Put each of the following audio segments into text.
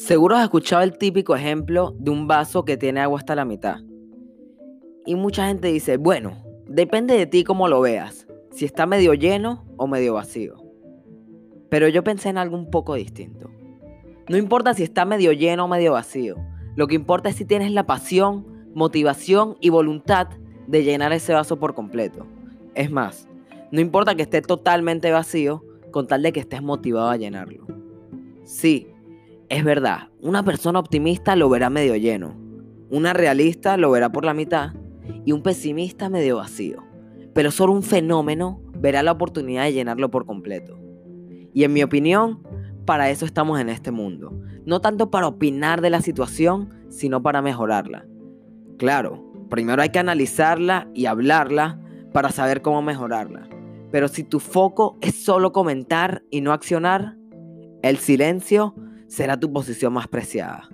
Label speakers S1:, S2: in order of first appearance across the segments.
S1: Seguro has escuchado el típico ejemplo de un vaso que tiene agua hasta la mitad. Y mucha gente dice, bueno, depende de ti cómo lo veas, si está medio lleno o medio vacío. Pero yo pensé en algo un poco distinto. No importa si está medio lleno o medio vacío, lo que importa es si tienes la pasión, motivación y voluntad de llenar ese vaso por completo. Es más, no importa que esté totalmente vacío, con tal de que estés motivado a llenarlo. Sí, es verdad, una persona optimista lo verá medio lleno, una realista lo verá por la mitad y un pesimista medio vacío. Pero solo un fenómeno verá la oportunidad de llenarlo por completo. Y en mi opinión, para eso estamos en este mundo. No tanto para opinar de la situación, sino para mejorarla. Claro, primero hay que analizarla y hablarla para saber cómo mejorarla. Pero si tu foco es solo comentar y no accionar, el silencio será tu posición más preciada.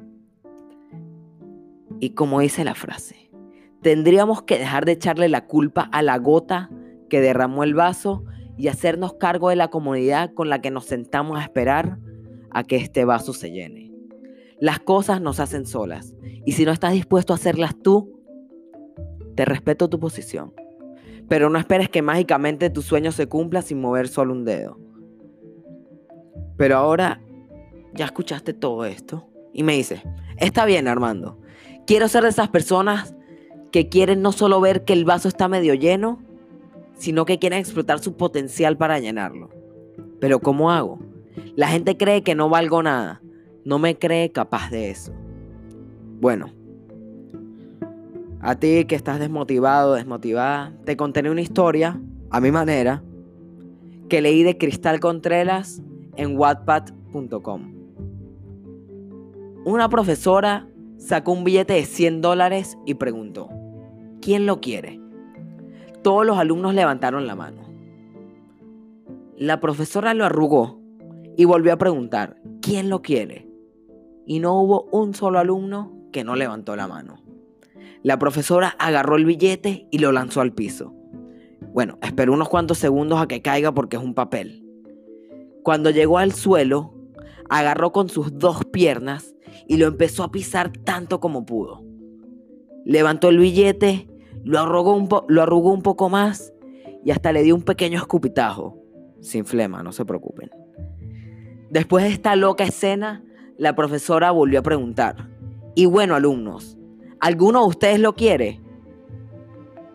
S1: Y como dice la frase, tendríamos que dejar de echarle la culpa a la gota que derramó el vaso y hacernos cargo de la comunidad con la que nos sentamos a esperar a que este vaso se llene. Las cosas nos hacen solas y si no estás dispuesto a hacerlas tú, te respeto tu posición. Pero no esperes que mágicamente tu sueño se cumpla sin mover solo un dedo. Pero ahora ya escuchaste todo esto. Y me dice, está bien Armando, quiero ser de esas personas que quieren no solo ver que el vaso está medio lleno, sino que quieren explotar su potencial para llenarlo. Pero ¿cómo hago? La gente cree que no valgo nada, no me cree capaz de eso. Bueno, a ti que estás desmotivado, desmotivada, te contaré una historia, a mi manera, que leí de Cristal Contreras en wattpad.com. Una profesora sacó un billete de 100 dólares y preguntó, ¿quién lo quiere? Todos los alumnos levantaron la mano. La profesora lo arrugó y volvió a preguntar, ¿quién lo quiere? Y no hubo un solo alumno que no levantó la mano. La profesora agarró el billete y lo lanzó al piso. Bueno, esperó unos cuantos segundos a que caiga porque es un papel. Cuando llegó al suelo, agarró con sus dos piernas y lo empezó a pisar tanto como pudo. Levantó el billete, lo arrugó un, lo arrugó un poco más y hasta le dio un pequeño escupitajo. Sin flema, no se preocupen. Después de esta loca escena, la profesora volvió a preguntar, y bueno alumnos, ¿alguno de ustedes lo quiere?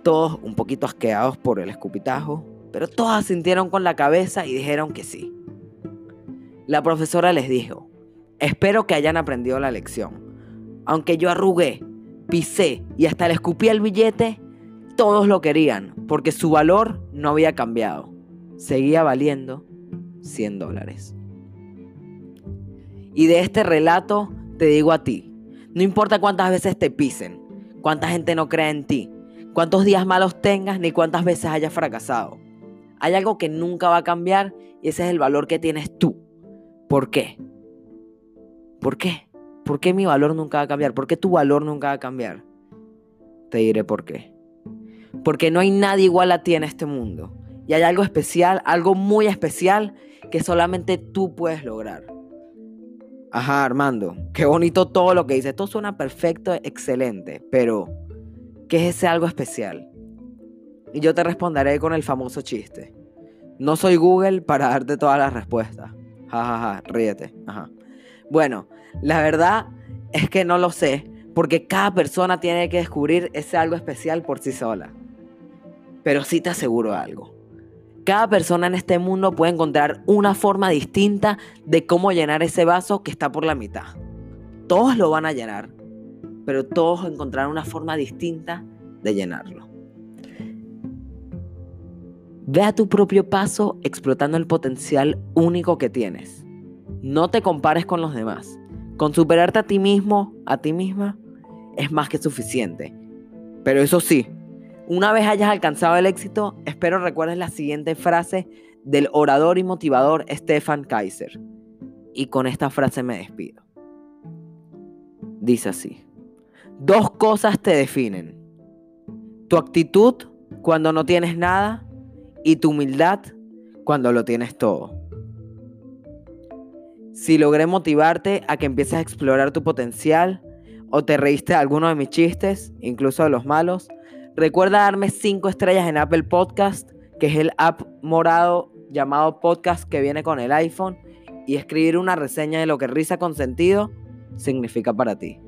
S1: Todos un poquito asqueados por el escupitajo, pero todos asintieron con la cabeza y dijeron que sí. La profesora les dijo, Espero que hayan aprendido la lección. Aunque yo arrugué, pisé y hasta le escupí el billete, todos lo querían porque su valor no había cambiado. Seguía valiendo 100 dólares. Y de este relato te digo a ti, no importa cuántas veces te pisen, cuánta gente no cree en ti, cuántos días malos tengas ni cuántas veces hayas fracasado. Hay algo que nunca va a cambiar y ese es el valor que tienes tú. ¿Por qué? ¿Por qué? ¿Por qué mi valor nunca va a cambiar? ¿Por qué tu valor nunca va a cambiar? Te diré por qué. Porque no hay nadie igual a ti en este mundo. Y hay algo especial, algo muy especial que solamente tú puedes lograr. Ajá, Armando, qué bonito todo lo que dices. Esto suena perfecto, excelente, pero ¿qué es ese algo especial? Y yo te responderé con el famoso chiste. No soy Google para darte todas las respuestas. Ja, ja, ja, ríete. Ajá. Bueno, la verdad es que no lo sé, porque cada persona tiene que descubrir ese algo especial por sí sola. Pero sí te aseguro algo. Cada persona en este mundo puede encontrar una forma distinta de cómo llenar ese vaso que está por la mitad. Todos lo van a llenar, pero todos encontrarán una forma distinta de llenarlo. Ve a tu propio paso explotando el potencial único que tienes. No te compares con los demás. Con superarte a ti mismo, a ti misma, es más que suficiente. Pero eso sí, una vez hayas alcanzado el éxito, espero recuerdes la siguiente frase del orador y motivador Stefan Kaiser. Y con esta frase me despido. Dice así. Dos cosas te definen. Tu actitud cuando no tienes nada y tu humildad cuando lo tienes todo. Si logré motivarte a que empieces a explorar tu potencial o te reíste de alguno de mis chistes, incluso de los malos, recuerda darme 5 estrellas en Apple Podcast, que es el app morado llamado podcast que viene con el iPhone, y escribir una reseña de lo que risa con sentido significa para ti.